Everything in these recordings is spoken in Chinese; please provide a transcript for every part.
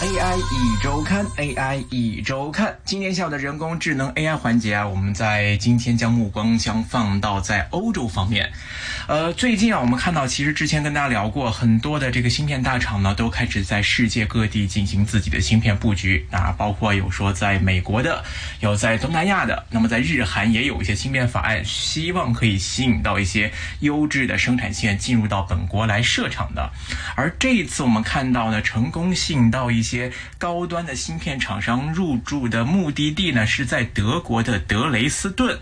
AI 一周刊，AI 一周刊。今天下午的人工智能 AI 环节啊，我们在今天将目光将放到在欧洲方面。呃，最近啊，我们看到，其实之前跟大家聊过，很多的这个芯片大厂呢，都开始在世界各地进行自己的芯片布局啊，包括有说在美国的，有在东南亚的，那么在日韩也有一些芯片法案，希望可以吸引到一些优质的生产线进入到本国来设厂的。而这一次我们看到呢，成功吸引到一些些高端的芯片厂商入驻的目的地呢，是在德国的德雷斯顿。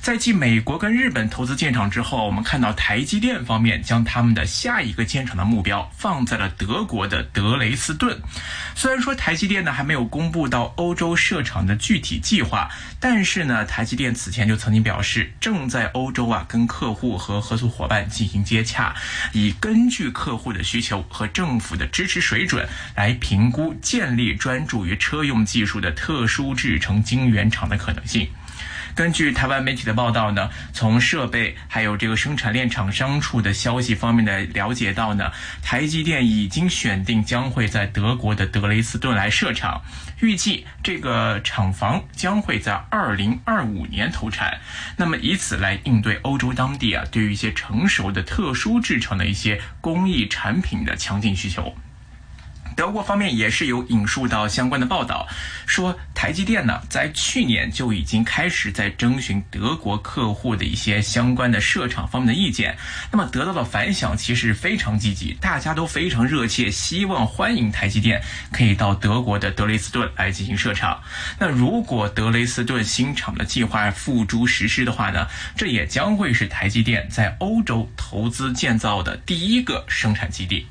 在继美国跟日本投资建厂之后，我们看到台积电方面将他们的下一个建厂的目标放在了德国的德雷斯顿。虽然说台积电呢还没有公布到欧洲设厂的具体计划，但是呢，台积电此前就曾经表示，正在欧洲啊跟客户和合作伙伴进行接洽，以根据客户的需求和政府的支持水准来评估建立专注于车用技术的特殊制成晶圆厂的可能性。根据台湾媒体的报道呢，从设备还有这个生产链厂商处的消息方面的了解到呢，台积电已经选定将会在德国的德雷斯顿来设厂，预计这个厂房将会在二零二五年投产，那么以此来应对欧洲当地啊对于一些成熟的特殊制成的一些工艺产品的强劲需求。德国方面也是有引述到相关的报道，说台积电呢在去年就已经开始在征询德国客户的一些相关的设厂方面的意见，那么得到的反响其实非常积极，大家都非常热切，希望欢迎台积电可以到德国的德雷斯顿来进行设厂。那如果德雷斯顿新厂的计划付诸实施的话呢，这也将会是台积电在欧洲投资建造的第一个生产基地。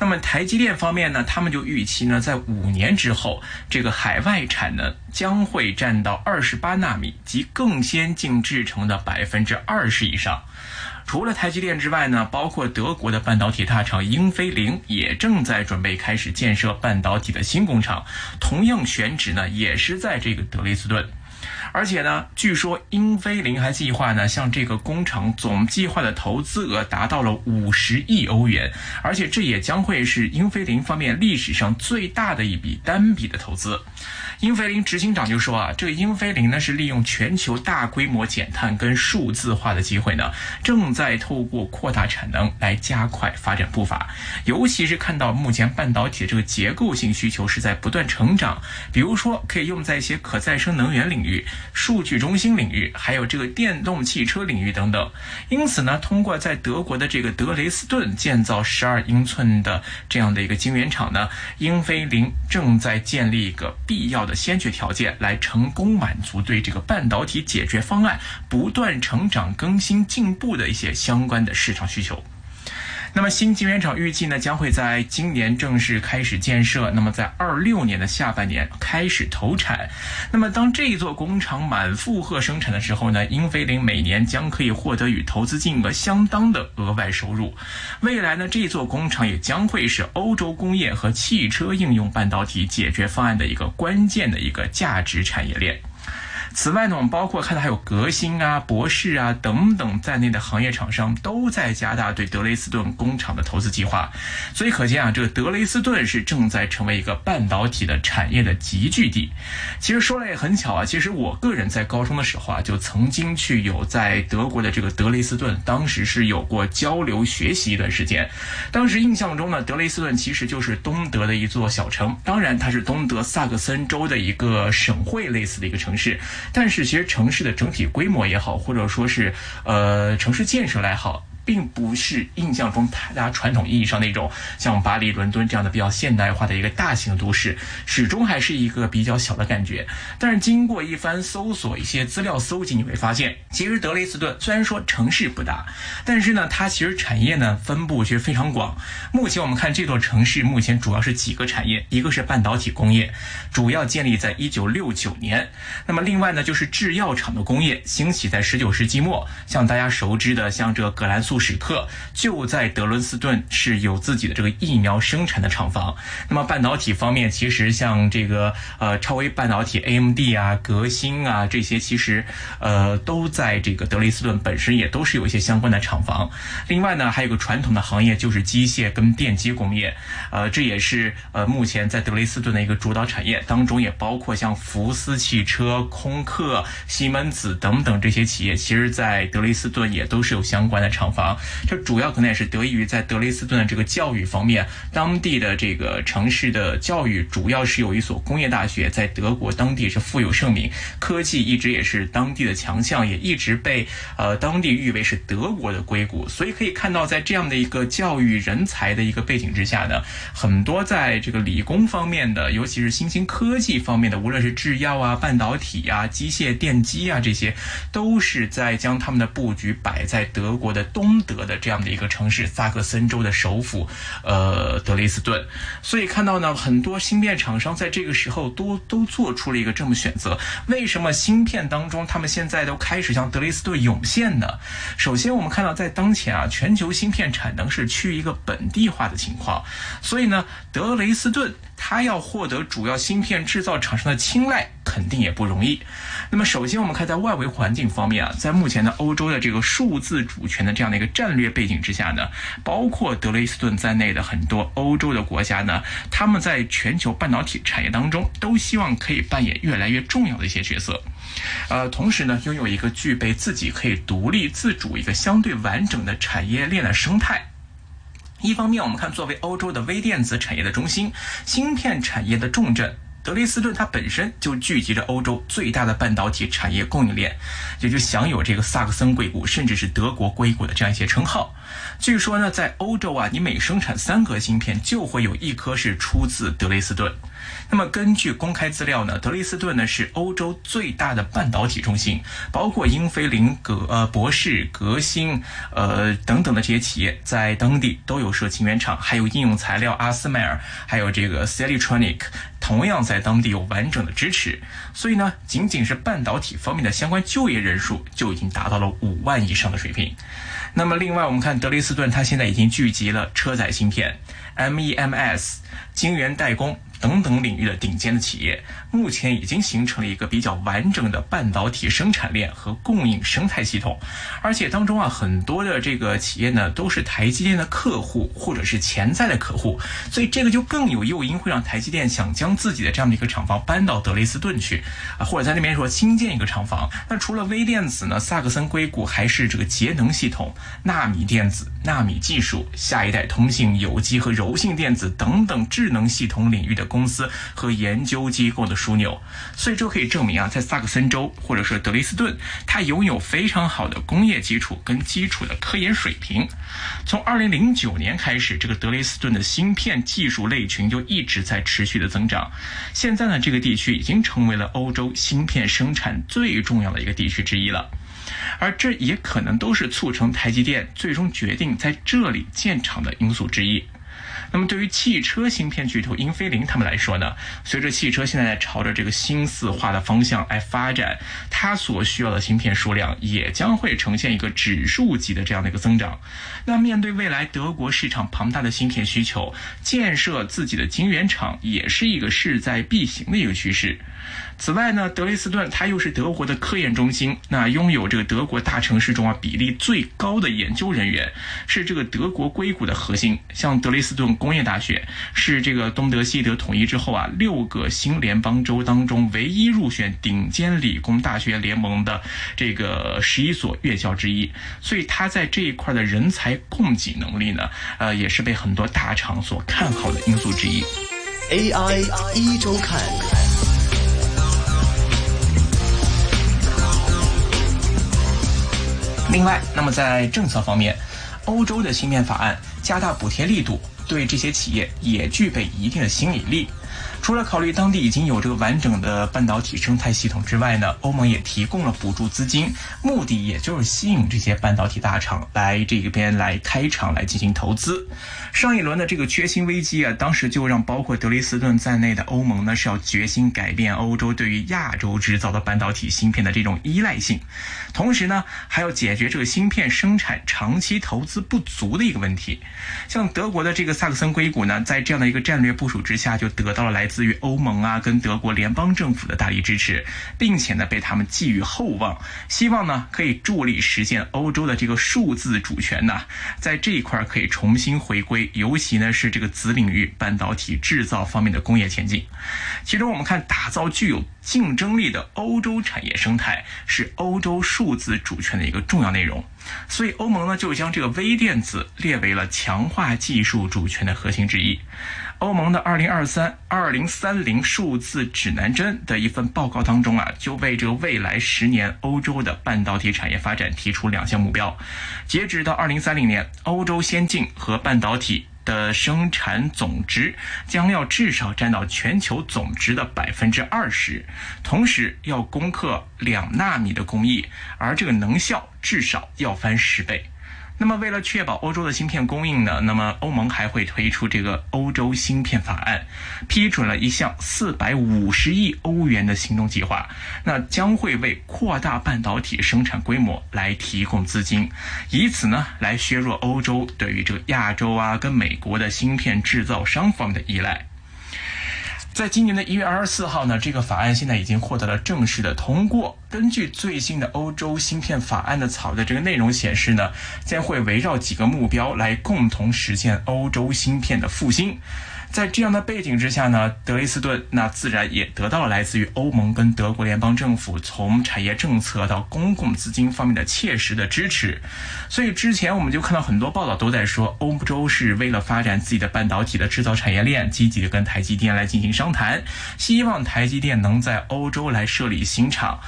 那么台积电方面呢，他们就预期呢，在五年之后，这个海外产能将会占到二十八纳米及更先进制程的百分之二十以上。除了台积电之外呢，包括德国的半导体大厂英飞凌也正在准备开始建设半导体的新工厂，同样选址呢也是在这个德累斯顿。而且呢，据说英飞凌还计划呢，向这个工厂总计划的投资额达到了五十亿欧元，而且这也将会是英飞凌方面历史上最大的一笔单笔的投资。英飞凌执行长就说啊，这个英飞凌呢是利用全球大规模减碳跟数字化的机会呢，正在透过扩大产能来加快发展步伐。尤其是看到目前半导体这个结构性需求是在不断成长，比如说可以用在一些可再生能源领域、数据中心领域，还有这个电动汽车领域等等。因此呢，通过在德国的这个德雷斯顿建造十二英寸的这样的一个晶圆厂呢，英飞凌正在建立一个必要。的先决条件来成功满足对这个半导体解决方案不断成长、更新、进步的一些相关的市场需求。那么新晶圆厂预计呢将会在今年正式开始建设，那么在二六年的下半年开始投产。那么当这一座工厂满负荷生产的时候呢，英飞凌每年将可以获得与投资金额相当的额外收入。未来呢，这座工厂也将会是欧洲工业和汽车应用半导体解决方案的一个关键的一个价值产业链。此外呢，我们包括看到还有革新啊、博士啊等等在内的行业厂商都在加大对德雷斯顿工厂的投资计划，所以可见啊，这个德雷斯顿是正在成为一个半导体的产业的集聚地。其实说来也很巧啊，其实我个人在高中的时候啊，就曾经去有在德国的这个德雷斯顿，当时是有过交流学习一段时间。当时印象中呢，德雷斯顿其实就是东德的一座小城，当然它是东德萨克森州的一个省会类似的一个城市。但是，其实城市的整体规模也好，或者说是呃城市建设来好。并不是印象中大家传统意义上那种像巴黎、伦敦这样的比较现代化的一个大型都市，始终还是一个比较小的感觉。但是经过一番搜索、一些资料搜集，你会发现，其实德累斯顿虽然说城市不大，但是呢，它其实产业呢分布其实非常广。目前我们看这座城市，目前主要是几个产业，一个是半导体工业，主要建立在一九六九年。那么另外呢，就是制药厂的工业兴起在十九世纪末，像大家熟知的像这个葛兰素。史克就在德伦斯顿是有自己的这个疫苗生产的厂房。那么半导体方面，其实像这个呃超微半导体 AMD 啊、革新啊这些，其实呃都在这个德累斯顿本身也都是有一些相关的厂房。另外呢，还有个传统的行业就是机械跟电机工业，呃，这也是呃目前在德累斯顿的一个主导产业当中，也包括像福斯汽车、空客、西门子等等这些企业，其实在德累斯顿也都是有相关的厂房。这主要可能也是得益于在德累斯顿的这个教育方面，当地的这个城市的教育主要是有一所工业大学，在德国当地是富有盛名，科技一直也是当地的强项，也一直被呃当地誉为是德国的硅谷。所以可以看到，在这样的一个教育人才的一个背景之下呢，很多在这个理工方面的，尤其是新兴科技方面的，无论是制药啊、半导体啊、机械电机啊这些，都是在将他们的布局摆在德国的东东德的这样的一个城市萨克森州的首府，呃，德累斯顿。所以看到呢，很多芯片厂商在这个时候都都做出了一个这么选择。为什么芯片当中他们现在都开始向德累斯顿涌现呢？首先，我们看到在当前啊，全球芯片产能是趋于一个本地化的情况，所以呢，德累斯顿它要获得主要芯片制造厂商的青睐，肯定也不容易。那么，首先我们看在外围环境方面啊，在目前的欧洲的这个数字主权的这样的一个战略背景之下呢，包括德累斯顿在内的很多欧洲的国家呢，他们在全球半导体产业当中都希望可以扮演越来越重要的一些角色，呃，同时呢，拥有一个具备自己可以独立自主一个相对完整的产业链的生态。一方面，我们看作为欧洲的微电子产业的中心，芯片产业的重镇。德累斯顿它本身就聚集着欧洲最大的半导体产业供应链，也就享有这个萨克森硅谷，甚至是德国硅谷的这样一些称号。据说呢，在欧洲啊，你每生产三颗芯片，就会有一颗是出自德累斯顿。那么根据公开资料呢，德累斯顿呢是欧洲最大的半导体中心，包括英飞凌、格呃博士、革新呃等等的这些企业在当地都有设晶圆厂，还有应用材料阿斯麦尔，还有这个 c e l i t r o n i c 同样在当地有完整的支持。所以呢，仅仅是半导体方面的相关就业人数就已经达到了五万以上的水平。那么另外我们看德累斯顿，它现在已经聚集了车载芯片、MEMS、晶圆代工。等等领域的顶尖的企业，目前已经形成了一个比较完整的半导体生产链和供应生态系统，而且当中啊很多的这个企业呢都是台积电的客户或者是潜在的客户，所以这个就更有诱因会让台积电想将自己的这样的一个厂房搬到德累斯顿去啊，或者在那边说新建一个厂房。那除了微电子呢，萨克森硅谷还是这个节能系统、纳米电子、纳米技术、下一代通信、有机和柔性电子等等智能系统领域的。公司和研究机构的枢纽，所以这可以证明啊，在萨克森州或者说德累斯顿，它拥有非常好的工业基础跟基础的科研水平。从二零零九年开始，这个德累斯顿的芯片技术类群就一直在持续的增长。现在呢，这个地区已经成为了欧洲芯片生产最重要的一个地区之一了。而这也可能都是促成台积电最终决定在这里建厂的因素之一。那么对于汽车芯片巨头英飞凌他们来说呢，随着汽车现在朝着这个新四化的方向来发展，它所需要的芯片数量也将会呈现一个指数级的这样的一个增长。那面对未来德国市场庞大的芯片需求，建设自己的晶圆厂也是一个势在必行的一个趋势。此外呢，德累斯顿它又是德国的科研中心，那拥有这个德国大城市中啊比例最高的研究人员，是这个德国硅谷的核心。像德累斯顿工业大学是这个东德西德统一之后啊六个新联邦州当中唯一入选顶尖理工大学联盟的这个十一所院校之一，所以它在这一块的人才供给能力呢，呃，也是被很多大厂所看好的因素之一。AI 一周看。另外，那么在政策方面，欧洲的芯片法案加大补贴力度，对这些企业也具备一定的吸引力。除了考虑当地已经有这个完整的半导体生态系统之外呢，欧盟也提供了补助资金，目的也就是吸引这些半导体大厂来这边来开厂来进行投资。上一轮的这个缺芯危机啊，当时就让包括德累斯顿在内的欧盟呢是要决心改变欧洲对于亚洲制造的半导体芯片的这种依赖性，同时呢还要解决这个芯片生产长期投资不足的一个问题。像德国的这个萨克森硅谷呢，在这样的一个战略部署之下，就得到了来自于欧盟啊跟德国联邦政府的大力支持，并且呢被他们寄予厚望，希望呢可以助力实现欧洲的这个数字主权呢，在这一块可以重新回归，尤其呢是这个子领域半导体制造方面的工业前进。其中我们看，打造具有竞争力的欧洲产业生态是欧洲数字主权的一个重要内容，所以欧盟呢就将这个微电子列为了强化技术主权的核心之一。欧盟的二零二三二零三零数字指南针的一份报告当中啊，就为这个未来十年欧洲的半导体产业发展提出两项目标。截止到二零三零年，欧洲先进和半导体的生产总值将要至少占到全球总值的百分之二十，同时要攻克两纳米的工艺，而这个能效至少要翻十倍。那么，为了确保欧洲的芯片供应呢，那么欧盟还会推出这个欧洲芯片法案，批准了一项四百五十亿欧元的行动计划，那将会为扩大半导体生产规模来提供资金，以此呢来削弱欧洲对于这个亚洲啊跟美国的芯片制造商方面的依赖。在今年的一月二十四号呢，这个法案现在已经获得了正式的通过。根据最新的欧洲芯片法案的草的这个内容显示呢，将会围绕几个目标来共同实现欧洲芯片的复兴。在这样的背景之下呢，德累斯顿那自然也得到了来自于欧盟跟德国联邦政府从产业政策到公共资金方面的切实的支持。所以之前我们就看到很多报道都在说，欧洲是为了发展自己的半导体的制造产业链，积极的跟台积电来进行商谈，希望台积电能在欧洲来设立新厂。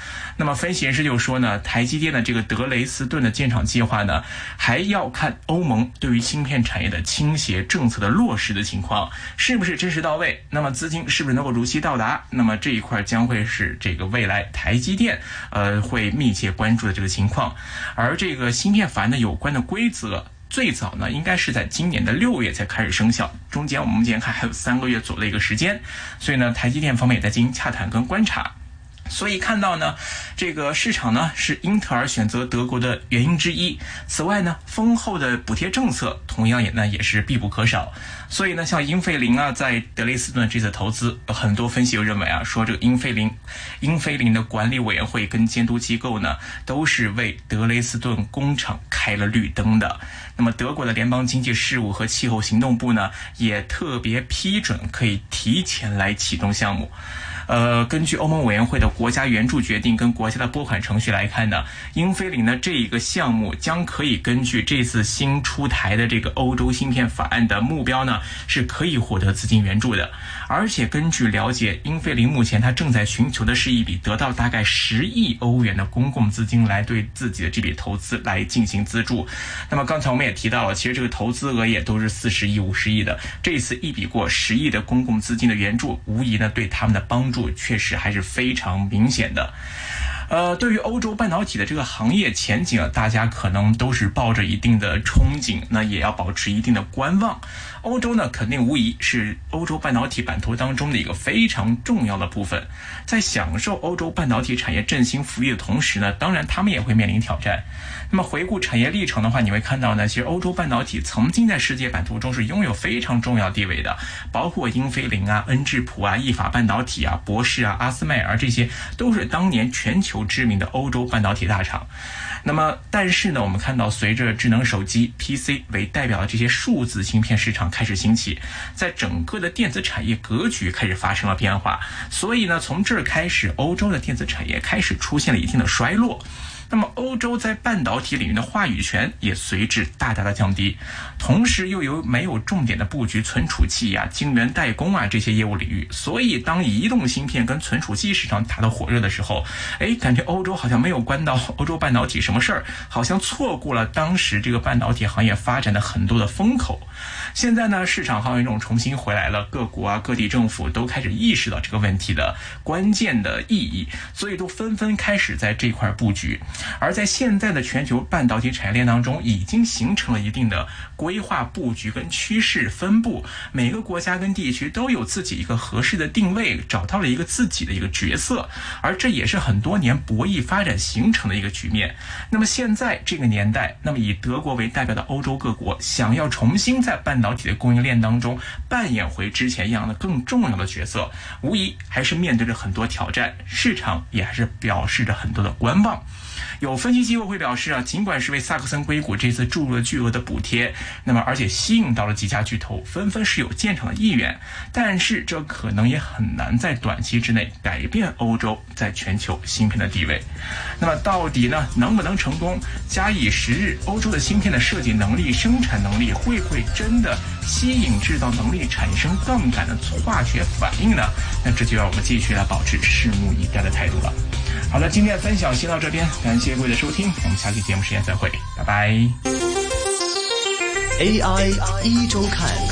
那么分析人士就说呢，台积电的这个德累斯顿的建厂计划呢，还要看欧盟对于芯片产业的倾斜政策的落实的情况。是不是真实到位？那么资金是不是能够如期到达？那么这一块将会是这个未来台积电呃会密切关注的这个情况。而这个芯片法案的有关的规则，最早呢应该是在今年的六月才开始生效，中间我们目前看还有三个月左右的一个时间。所以呢，台积电方面也在进行洽谈跟观察。所以看到呢，这个市场呢是英特尔选择德国的原因之一。此外呢，丰厚的补贴政策同样也呢也是必不可少。所以呢，像英飞凌啊，在德累斯顿这次投资，很多分析又认为啊，说这个英飞凌、英飞凌的管理委员会跟监督机构呢，都是为德累斯顿工厂开了绿灯的。那么德国的联邦经济事务和气候行动部呢，也特别批准可以提前来启动项目。呃，根据欧盟委员会的国家援助决定跟国家的拨款程序来看呢，英飞凌的这一个项目将可以根据这次新出台的这个欧洲芯片法案的目标呢，是可以获得资金援助的。而且根据了解，英飞凌目前它正在寻求的是一笔得到大概十亿欧元的公共资金来对自己的这笔投资来进行资助。那么刚才我们也提到了，其实这个投资额也都是四十亿、五十亿的。这次一笔过十亿的公共资金的援助，无疑呢对他们的帮助。确实还是非常明显的，呃，对于欧洲半导体的这个行业前景，大家可能都是抱着一定的憧憬，那也要保持一定的观望。欧洲呢，肯定无疑是欧洲半导体版图当中的一个非常重要的部分。在享受欧洲半导体产业振兴福利的同时呢，当然他们也会面临挑战。那么回顾产业历程的话，你会看到呢，其实欧洲半导体曾经在世界版图中是拥有非常重要地位的，包括英飞凌啊、恩智浦啊、意法半导体啊、博士啊、阿斯麦尔，这些都是当年全球知名的欧洲半导体大厂。那么，但是呢，我们看到随着智能手机 PC 为代表的这些数字芯片市场开始兴起，在整个的电子产业格局开始发生了变化，所以呢，从这儿开始，欧洲的电子产业开始出现了一定的衰落。那么欧洲在半导体领域的话语权也随之大大的降低，同时又有没有重点的布局存储器呀、晶圆代工啊这些业务领域，所以当移动芯片跟存储器市场打得火热的时候，哎，感觉欧洲好像没有关到欧洲半导体什么事儿，好像错过了当时这个半导体行业发展的很多的风口。现在呢，市场行业中重新回来了，各国啊、各地政府都开始意识到这个问题的关键的意义，所以都纷纷开始在这块布局。而在现在的全球半导体产业链当中，已经形成了一定的规划布局跟趋势分布，每个国家跟地区都有自己一个合适的定位，找到了一个自己的一个角色，而这也是很多年博弈发展形成的一个局面。那么现在这个年代，那么以德国为代表的欧洲各国想要重新在半导体的供应链当中扮演回之前一样的更重要的角色，无疑还是面对着很多挑战，市场也还是表示着很多的观望。有分析机构会表示啊，尽管是为萨克森硅谷这次注入了巨额的补贴，那么而且吸引到了几家巨头，纷纷是有建厂的意愿，但是这可能也很难在短期之内改变欧洲在全球芯片的地位。那么到底呢，能不能成功？假以时日，欧洲的芯片的设计能力、生产能力会不会真的吸引制造能力产生杠杆的化学反应呢？那这就要我们继续来保持拭目以待的态度了。好的，今天的分享先到这边，感谢各位的收听，我们下期节目时间再会，拜拜。AI 一周看。